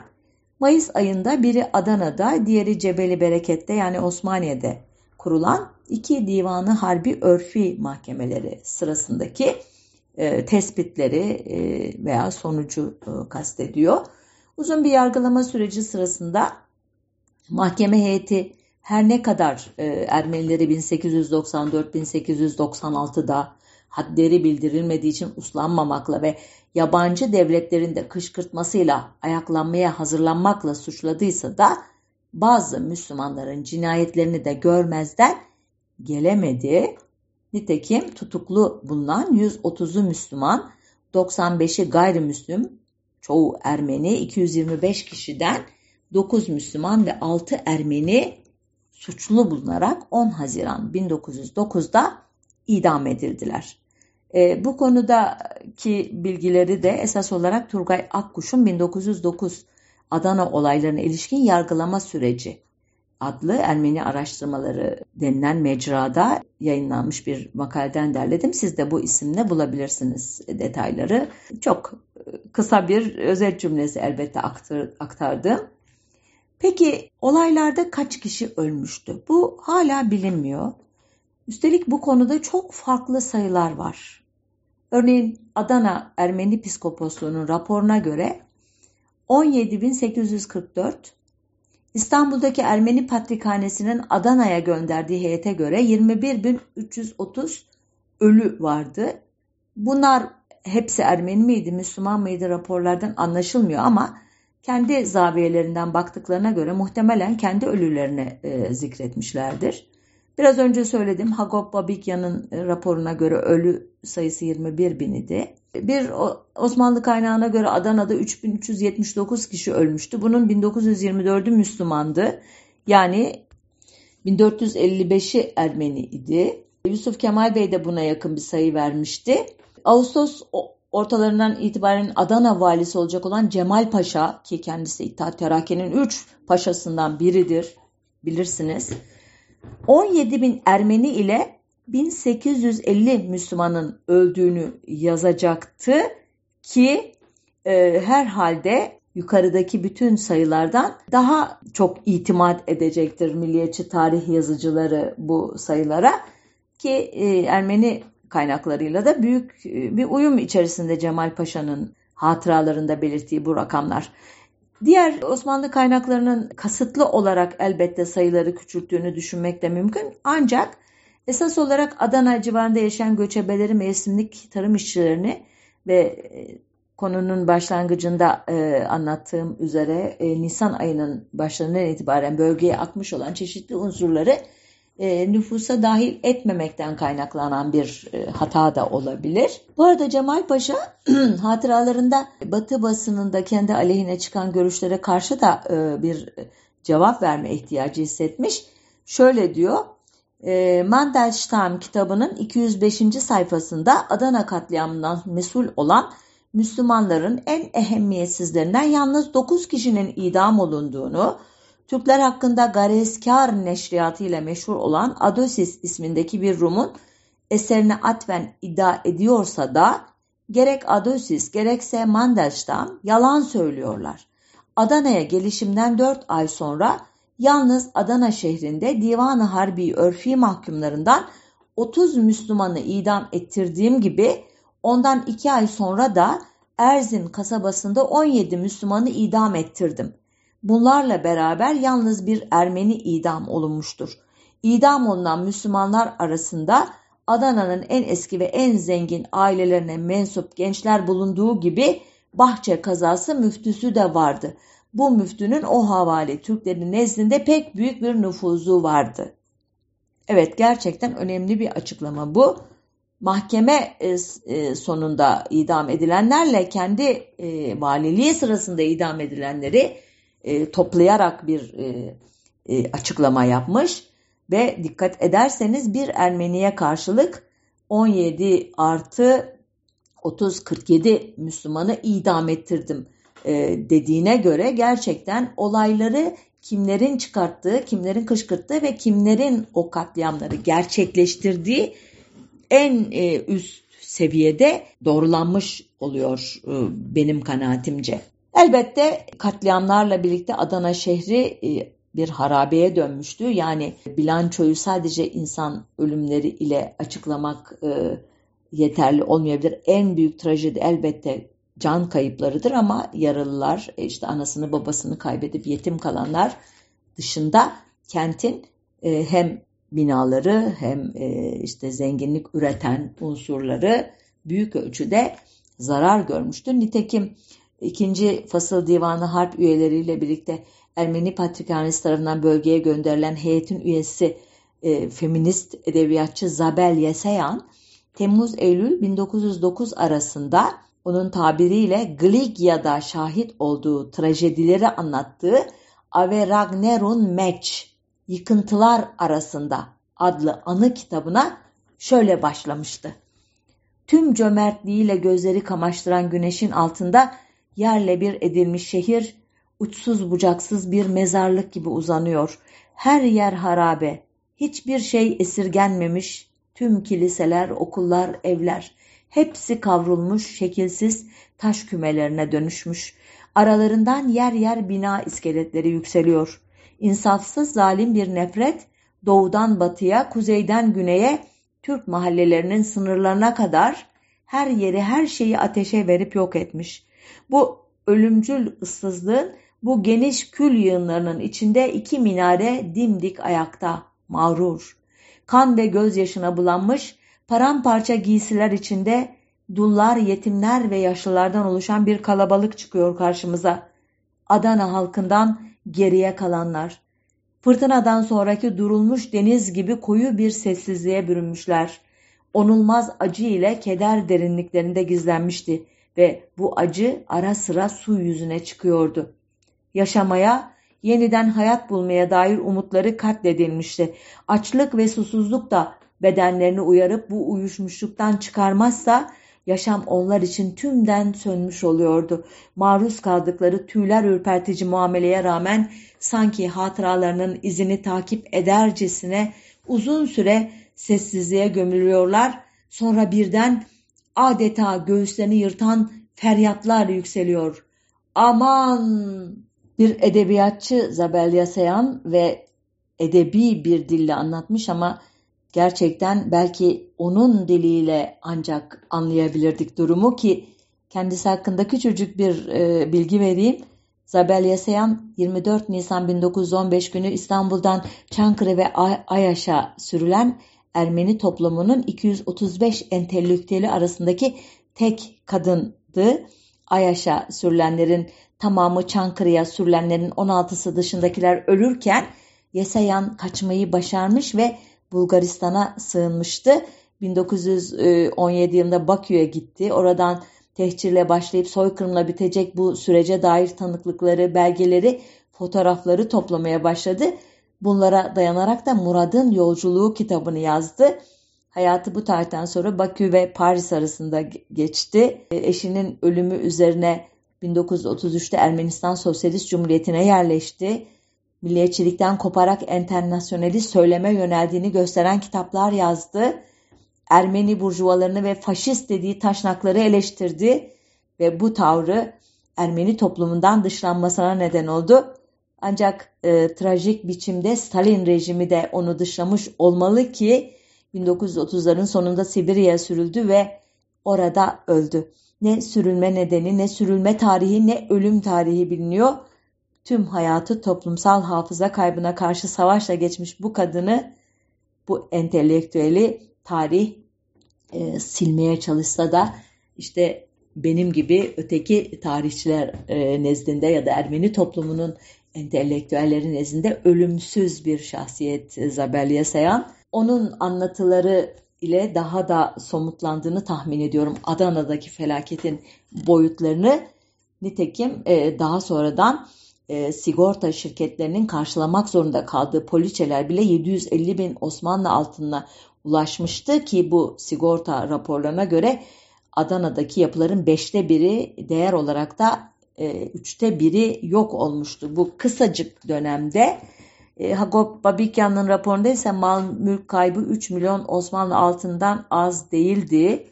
Mayıs ayında biri Adana'da, diğeri Cebeli Bereket'te yani Osmaniye'de kurulan iki divanı harbi örfi mahkemeleri sırasındaki e, tespitleri e, veya sonucu e, kastediyor. Uzun bir yargılama süreci sırasında mahkeme heyeti her ne kadar e, Ermenileri 1894-1896'da hadleri bildirilmediği için uslanmamakla ve yabancı devletlerin de kışkırtmasıyla ayaklanmaya hazırlanmakla suçladıysa da bazı Müslümanların cinayetlerini de görmezden gelemedi. Nitekim tutuklu bulunan 130'u Müslüman, 95'i gayrimüslim, çoğu Ermeni, 225 kişiden 9 Müslüman ve 6 Ermeni suçlu bulunarak 10 Haziran 1909'da idam edildiler. E, bu konudaki bilgileri de esas olarak Turgay Akkuş'un 1909 Adana olaylarına ilişkin yargılama süreci adlı Ermeni araştırmaları denilen mecrada yayınlanmış bir makaleden derledim. Siz de bu isimle bulabilirsiniz detayları. Çok kısa bir özet cümlesi elbette aktardım. Peki olaylarda kaç kişi ölmüştü? Bu hala bilinmiyor. Üstelik bu konuda çok farklı sayılar var. Örneğin Adana Ermeni Piskoposluğu'nun raporuna göre 17.844, İstanbul'daki Ermeni Patrikhanesi'nin Adana'ya gönderdiği heyete göre 21.330 ölü vardı. Bunlar hepsi Ermeni miydi, Müslüman mıydı raporlardan anlaşılmıyor ama kendi zaviyelerinden baktıklarına göre muhtemelen kendi ölülerini e, zikretmişlerdir. Biraz önce söyledim Hagop Babikyan'ın e, raporuna göre ölü sayısı 21 bin idi. Bir Osmanlı kaynağına göre Adana'da 3379 kişi ölmüştü. Bunun 1924'ü Müslümandı. Yani 1455'i Ermeni idi. Yusuf Kemal Bey de buna yakın bir sayı vermişti. Ağustos ortalarından itibaren Adana valisi olacak olan Cemal Paşa ki kendisi İttihat Terakki'nin 3 paşasından biridir bilirsiniz. 17 bin Ermeni ile 1850 Müslümanın öldüğünü yazacaktı ki e, herhalde yukarıdaki bütün sayılardan daha çok itimat edecektir milliyetçi tarih yazıcıları bu sayılara ki e, Ermeni kaynaklarıyla da büyük e, bir uyum içerisinde Cemal Paşa'nın hatıralarında belirttiği bu rakamlar. Diğer Osmanlı kaynaklarının kasıtlı olarak elbette sayıları küçülttüğünü düşünmek de mümkün. Ancak esas olarak Adana civarında yaşayan göçebeleri mevsimlik tarım işçilerini ve e, konunun başlangıcında e, anlattığım üzere e, Nisan ayının başlarından itibaren bölgeye akmış olan çeşitli unsurları e, nüfusa dahil etmemekten kaynaklanan bir e, hata da olabilir. Bu arada Cemal Paşa hatıralarında Batı basınında kendi aleyhine çıkan görüşlere karşı da e, bir cevap verme ihtiyacı hissetmiş. Şöyle diyor, e, Mandelstam kitabının 205. sayfasında Adana katliamından mesul olan Müslümanların en ehemmiyetsizlerinden yalnız 9 kişinin idam olunduğunu, Türkler hakkında Garezkar neşriyatı ile meşhur olan Adosis ismindeki bir Rum'un eserine atfen iddia ediyorsa da gerek Adosis gerekse Mandelstam yalan söylüyorlar. Adana'ya gelişimden 4 ay sonra yalnız Adana şehrinde Divan-ı Harbi örfi mahkumlarından 30 Müslümanı idam ettirdiğim gibi ondan 2 ay sonra da Erzin kasabasında 17 Müslümanı idam ettirdim. Bunlarla beraber yalnız bir Ermeni idam olunmuştur. İdam olunan Müslümanlar arasında Adana'nın en eski ve en zengin ailelerine mensup gençler bulunduğu gibi Bahçe kazası müftüsü de vardı. Bu müftünün o havale Türklerin nezdinde pek büyük bir nüfuzu vardı. Evet gerçekten önemli bir açıklama bu. Mahkeme e, e, sonunda idam edilenlerle kendi e, valiliği sırasında idam edilenleri e, toplayarak bir e, e, açıklama yapmış ve dikkat ederseniz bir Ermeniye karşılık 17 artı 30-47 Müslümanı idam ettirdim e, dediğine göre gerçekten olayları kimlerin çıkarttığı, kimlerin kışkırttığı ve kimlerin o katliamları gerçekleştirdiği en e, üst seviyede doğrulanmış oluyor e, benim kanaatimce. Elbette katliamlarla birlikte Adana şehri e, bir harabeye dönmüştü. Yani bilançoyu sadece insan ölümleri ile açıklamak e, yeterli olmayabilir. En büyük trajedi elbette can kayıplarıdır ama yaralılar, e, işte anasını babasını kaybedip yetim kalanlar dışında kentin hem binaları hem işte zenginlik üreten unsurları büyük ölçüde zarar görmüştür. Nitekim ikinci fasıl divanı harp üyeleriyle birlikte Ermeni Patrikhanesi tarafından bölgeye gönderilen heyetin üyesi e, feminist edebiyatçı Zabel Yeseyan, Temmuz-Eylül 1909 arasında onun tabiriyle Gligya'da şahit olduğu trajedileri anlattığı Ave Ragnerun Meç, Yıkıntılar Arasında adlı anı kitabına şöyle başlamıştı. Tüm cömertliğiyle gözleri kamaştıran güneşin altında yerle bir edilmiş şehir uçsuz bucaksız bir mezarlık gibi uzanıyor. Her yer harabe, hiçbir şey esirgenmemiş, tüm kiliseler, okullar, evler hepsi kavrulmuş, şekilsiz taş kümelerine dönüşmüş. Aralarından yer yer bina iskeletleri yükseliyor. İnsafsız zalim bir nefret doğudan batıya, kuzeyden güneye, Türk mahallelerinin sınırlarına kadar her yeri her şeyi ateşe verip yok etmiş. Bu ölümcül ıssızlığın bu geniş kül yığınlarının içinde iki minare dimdik ayakta, mağrur. Kan ve gözyaşına bulanmış, paramparça giysiler içinde dullar, yetimler ve yaşlılardan oluşan bir kalabalık çıkıyor karşımıza. Adana halkından geriye kalanlar. Fırtınadan sonraki durulmuş deniz gibi koyu bir sessizliğe bürünmüşler. Onulmaz acı ile keder derinliklerinde gizlenmişti ve bu acı ara sıra su yüzüne çıkıyordu. Yaşamaya, yeniden hayat bulmaya dair umutları katledilmişti. Açlık ve susuzluk da bedenlerini uyarıp bu uyuşmuşluktan çıkarmazsa yaşam onlar için tümden sönmüş oluyordu. Maruz kaldıkları tüyler ürpertici muameleye rağmen sanki hatıralarının izini takip edercesine uzun süre sessizliğe gömülüyorlar. Sonra birden adeta göğüslerini yırtan feryatlar yükseliyor. Aman! Bir edebiyatçı Zabelya Seyhan ve edebi bir dille anlatmış ama gerçekten belki onun diliyle ancak anlayabilirdik durumu ki kendisi hakkında küçücük bir e, bilgi vereyim. Zabel Yasayan 24 Nisan 1915 günü İstanbul'dan Çankırı ve Ayaş'a sürülen Ermeni toplumunun 235 entelektüeli arasındaki tek kadındı. Ayaş'a sürülenlerin tamamı Çankırı'ya sürülenlerin 16'sı dışındakiler ölürken Yesayan kaçmayı başarmış ve Bulgaristan'a sığınmıştı. 1917 yılında Bakü'ye gitti. Oradan tehcirle başlayıp soykırımla bitecek bu sürece dair tanıklıkları, belgeleri, fotoğrafları toplamaya başladı. Bunlara dayanarak da Murad'ın Yolculuğu kitabını yazdı. Hayatı bu tarihten sonra Bakü ve Paris arasında geçti. Eşinin ölümü üzerine 1933'te Ermenistan Sosyalist Cumhuriyeti'ne yerleşti. Milliyetçilikten koparak enternasyonalist söyleme yöneldiğini gösteren kitaplar yazdı. Ermeni burjuvalarını ve faşist dediği taşnakları eleştirdi ve bu tavrı Ermeni toplumundan dışlanmasına neden oldu. Ancak e, trajik biçimde Stalin rejimi de onu dışlamış olmalı ki 1930'ların sonunda Sibirya'ya sürüldü ve orada öldü. Ne sürülme nedeni, ne sürülme tarihi, ne ölüm tarihi biliniyor. Tüm hayatı toplumsal hafıza kaybına karşı savaşla geçmiş bu kadını, bu entelektüeli tarih e, silmeye çalışsa da işte benim gibi öteki tarihçiler e, nezdinde ya da Ermeni toplumunun entelektüelleri nezdinde ölümsüz bir şahsiyet Zabel Yasayan. Onun anlatıları ile daha da somutlandığını tahmin ediyorum Adana'daki felaketin boyutlarını. Nitekim e, daha sonradan e, sigorta şirketlerinin karşılamak zorunda kaldığı poliçeler bile 750 bin Osmanlı altınına ulaşmıştı ki bu sigorta raporlarına göre Adana'daki yapıların beşte biri değer olarak da e, üçte biri yok olmuştu. Bu kısacık dönemde e, Hagop Babikyan'ın raporunda ise mal mülk kaybı 3 milyon Osmanlı altından az değildi.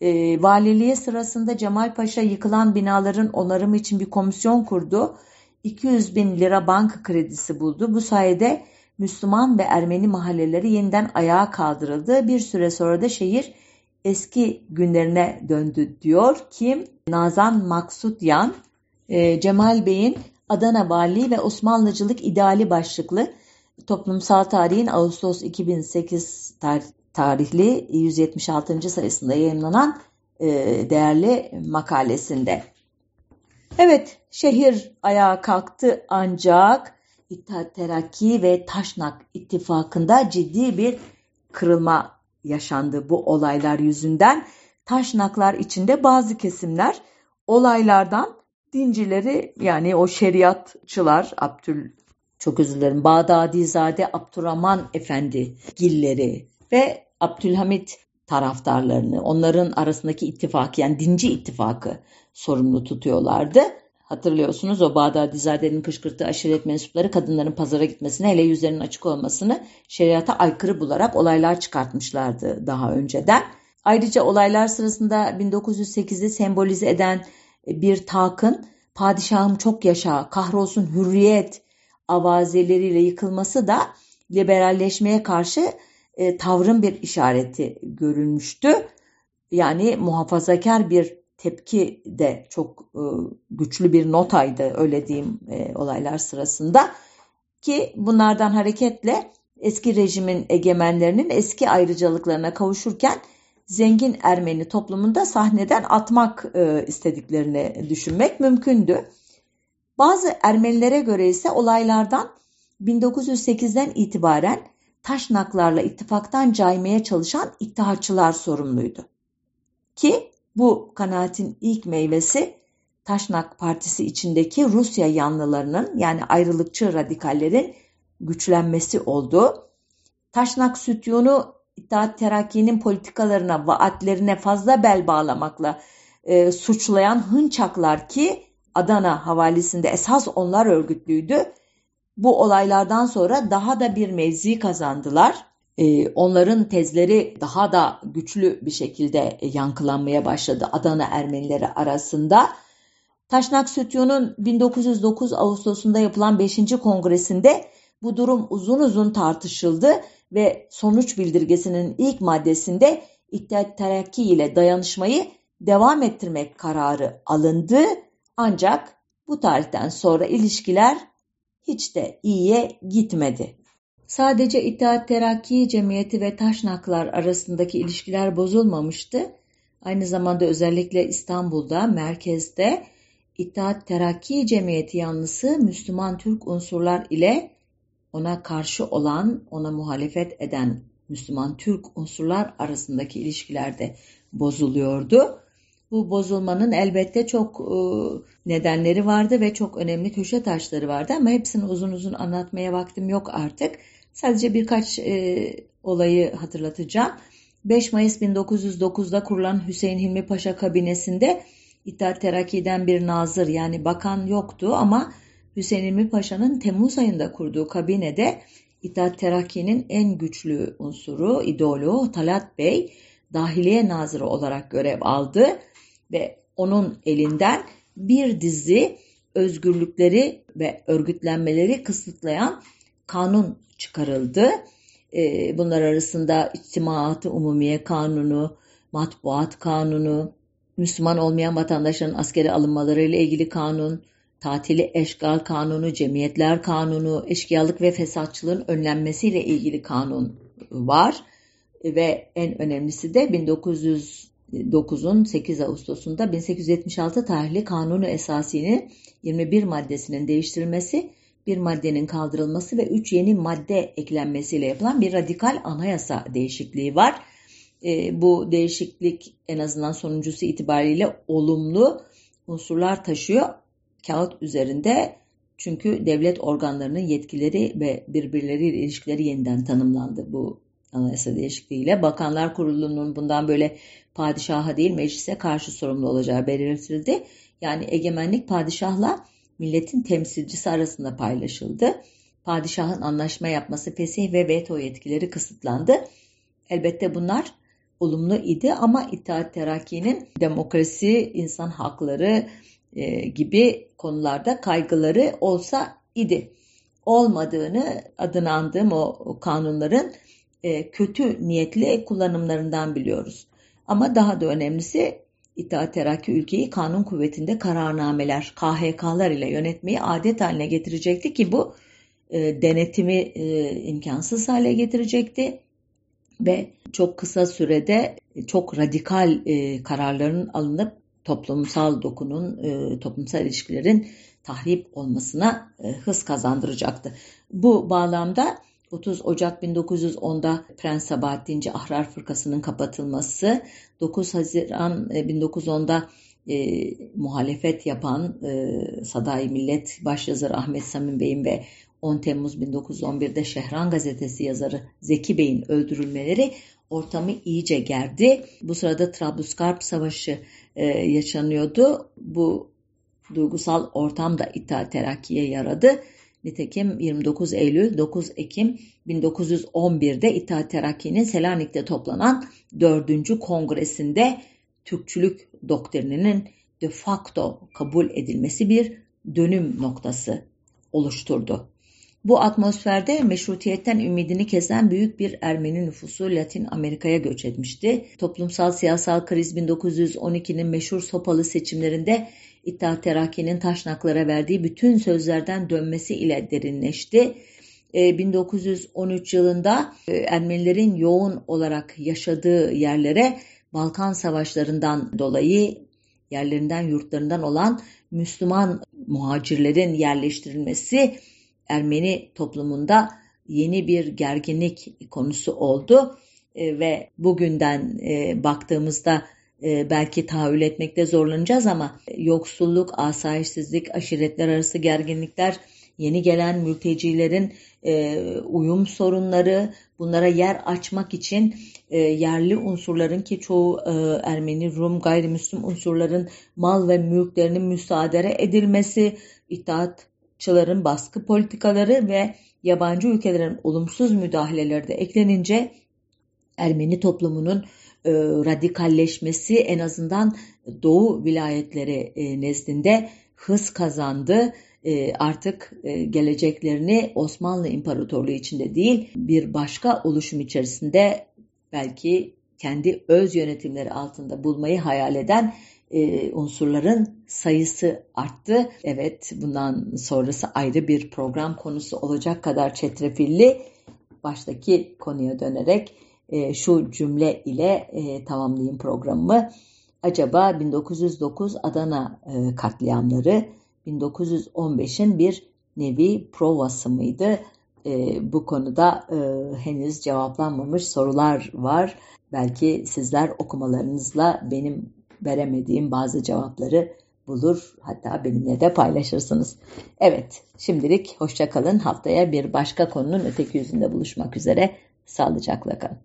E, valiliğe sırasında Cemal Paşa yıkılan binaların onarımı için bir komisyon kurdu. 200 bin lira banka kredisi buldu. Bu sayede Müslüman ve Ermeni mahalleleri yeniden ayağa kaldırıldı. Bir süre sonra da şehir eski günlerine döndü diyor. Kim? Nazan Maksutyan, e, Cemal Bey'in Adana Valiliği ve Osmanlıcılık İdeali başlıklı Toplumsal Tarihin Ağustos 2008 tar tarihli 176. sayısında yayınlanan e, değerli makalesinde. Evet, şehir ayağa kalktı ancak İttihat Terakki ve Taşnak ittifakında ciddi bir kırılma yaşandı bu olaylar yüzünden. Taşnaklar içinde bazı kesimler olaylardan dincileri yani o şeriatçılar Abdül çok özür dilerim Bağdadizade Abdurrahman Efendi gilleri ve Abdülhamit taraftarlarını onların arasındaki ittifakı yani dinci ittifakı sorumlu tutuyorlardı. Hatırlıyorsunuz o Bağdadizade'nin kışkırttığı aşiret mensupları kadınların pazara gitmesini hele yüzlerinin açık olmasını şeriata aykırı bularak olaylar çıkartmışlardı daha önceden. Ayrıca olaylar sırasında 1908'de sembolize eden bir takın padişahım çok yaşa, kahrolsun hürriyet avazeleriyle yıkılması da liberalleşmeye karşı e, tavrın bir işareti görülmüştü. Yani muhafazakar bir tepki de çok e, güçlü bir notaydı öyle diyeyim e, olaylar sırasında. Ki bunlardan hareketle eski rejimin egemenlerinin eski ayrıcalıklarına kavuşurken zengin Ermeni toplumunda sahneden atmak e, istediklerini düşünmek mümkündü. Bazı Ermenilere göre ise olaylardan 1908'den itibaren Taşnaklarla ittifaktan caymaya çalışan İttihatçılar sorumluydu. Ki bu kanaatin ilk meyvesi Taşnak Partisi içindeki Rusya yanlılarının yani ayrılıkçı radikallerin güçlenmesi oldu. Taşnak Sütyonu İttihat Terakki'nin politikalarına, vaatlerine fazla bel bağlamakla e, suçlayan hınçaklar ki Adana havalisinde esas onlar örgütlüydü. Bu olaylardan sonra daha da bir mevzi kazandılar. Ee, onların tezleri daha da güçlü bir şekilde yankılanmaya başladı Adana Ermenileri arasında. Taşnak Sütyon'un 1909 Ağustos'unda yapılan 5. kongresinde bu durum uzun uzun tartışıldı ve sonuç bildirgesinin ilk maddesinde İttihat Terakki ile dayanışmayı devam ettirmek kararı alındı. Ancak Bu tarihten sonra ilişkiler hiç de iyiye gitmedi. Sadece İttihat Terakki Cemiyeti ve Taşnaklar arasındaki ilişkiler bozulmamıştı. Aynı zamanda özellikle İstanbul'da, merkezde İttihat Terakki Cemiyeti yanlısı Müslüman Türk unsurlar ile ona karşı olan, ona muhalefet eden Müslüman Türk unsurlar arasındaki ilişkilerde bozuluyordu. Bu bozulmanın elbette çok e, nedenleri vardı ve çok önemli köşe taşları vardı ama hepsini uzun uzun anlatmaya vaktim yok artık. Sadece birkaç e, olayı hatırlatacağım. 5 Mayıs 1909'da kurulan Hüseyin Hilmi Paşa kabinesinde İttihat Terakki'den bir nazır yani bakan yoktu ama Hüseyin Hilmi Paşa'nın Temmuz ayında kurduğu kabinede İttihat Terakki'nin en güçlü unsuru, idolu Talat Bey dahiliye nazırı olarak görev aldı ve onun elinden bir dizi özgürlükleri ve örgütlenmeleri kısıtlayan kanun çıkarıldı. Ee, bunlar arasında İçtimaat-ı Umumiye Kanunu, Matbuat Kanunu, Müslüman olmayan vatandaşların askere alınmaları ile ilgili kanun, tatili eşgal kanunu, cemiyetler kanunu, eşkıyalık ve fesatçılığın önlenmesiyle ilgili kanun var. Ve en önemlisi de 1909'un 8 Ağustos'unda 1876 tarihli Kanunu Esasi'nin 21 maddesinin değiştirilmesi bir maddenin kaldırılması ve üç yeni madde eklenmesiyle yapılan bir radikal anayasa değişikliği var. E, bu değişiklik en azından sonuncusu itibariyle olumlu unsurlar taşıyor. Kağıt üzerinde çünkü devlet organlarının yetkileri ve birbirleriyle ilişkileri yeniden tanımlandı bu anayasa değişikliğiyle. Bakanlar Kurulu'nun bundan böyle padişaha değil meclise karşı sorumlu olacağı belirtildi. Yani egemenlik padişahla milletin temsilcisi arasında paylaşıldı. Padişahın anlaşma yapması, fesih ve veto yetkileri kısıtlandı. Elbette bunlar olumlu idi ama İttihat Terakki'nin demokrasi, insan hakları e, gibi konularda kaygıları olsa idi. Olmadığını adını andığım o kanunların e, kötü niyetli kullanımlarından biliyoruz. Ama daha da önemlisi İttihat Terakki ülkeyi kanun kuvvetinde kararnameler, KHK'lar ile yönetmeyi adet haline getirecekti ki bu e, denetimi e, imkansız hale getirecekti ve çok kısa sürede çok radikal e, kararların alınıp toplumsal dokunun, e, toplumsal ilişkilerin tahrip olmasına e, hız kazandıracaktı. Bu bağlamda 30 Ocak 1910'da Prens Sabahattinci Ahrar Fırkası'nın kapatılması, 9 Haziran 1910'da e, e, muhalefet yapan e, Saday Millet başyazarı Ahmet Samim Bey'in ve 10 Temmuz 1911'de Şehran Gazetesi yazarı Zeki Bey'in öldürülmeleri ortamı iyice gerdi. Bu sırada Trablusgarp Savaşı e, yaşanıyordu. Bu duygusal ortam da İttihat Terakki'ye yaradı. Nitekim 29 Eylül 9 Ekim 1911'de İttihat Terakki'nin Selanik'te toplanan 4. kongresinde Türkçülük doktrininin de facto kabul edilmesi bir dönüm noktası oluşturdu. Bu atmosferde meşrutiyetten ümidini kesen büyük bir Ermeni nüfusu Latin Amerika'ya göç etmişti. Toplumsal siyasal kriz 1912'nin meşhur sopalı seçimlerinde İttihat Terakki'nin taşnaklara verdiği bütün sözlerden dönmesi ile derinleşti. 1913 ee, yılında e, Ermenilerin yoğun olarak yaşadığı yerlere Balkan savaşlarından dolayı yerlerinden yurtlarından olan Müslüman muhacirlerin yerleştirilmesi Ermeni toplumunda yeni bir gerginlik konusu oldu. E, ve bugünden e, baktığımızda e, belki tahayyül etmekte zorlanacağız ama yoksulluk, asayişsizlik, aşiretler arası gerginlikler, yeni gelen mültecilerin e, uyum sorunları, bunlara yer açmak için e, yerli unsurların ki çoğu e, Ermeni, Rum, gayrimüslim unsurların mal ve mülklerinin müsaade edilmesi, itaatçıların baskı politikaları ve yabancı ülkelerin olumsuz müdahaleleri de eklenince Ermeni toplumunun e, radikalleşmesi en azından Doğu vilayetleri e, nezdinde hız kazandı. E, artık e, geleceklerini Osmanlı İmparatorluğu içinde değil bir başka oluşum içerisinde belki kendi öz yönetimleri altında bulmayı hayal eden e, unsurların sayısı arttı. Evet bundan sonrası ayrı bir program konusu olacak kadar çetrefilli. Baştaki konuya dönerek e, şu cümle ile e, tamamlayayım programımı. Acaba 1909 Adana e, katliamları 1915'in bir nevi provası mıydı? E, bu konuda e, henüz cevaplanmamış sorular var. Belki sizler okumalarınızla benim veremediğim bazı cevapları bulur hatta benimle de paylaşırsınız. Evet şimdilik hoşçakalın haftaya bir başka konunun öteki yüzünde buluşmak üzere sağlıcakla kalın.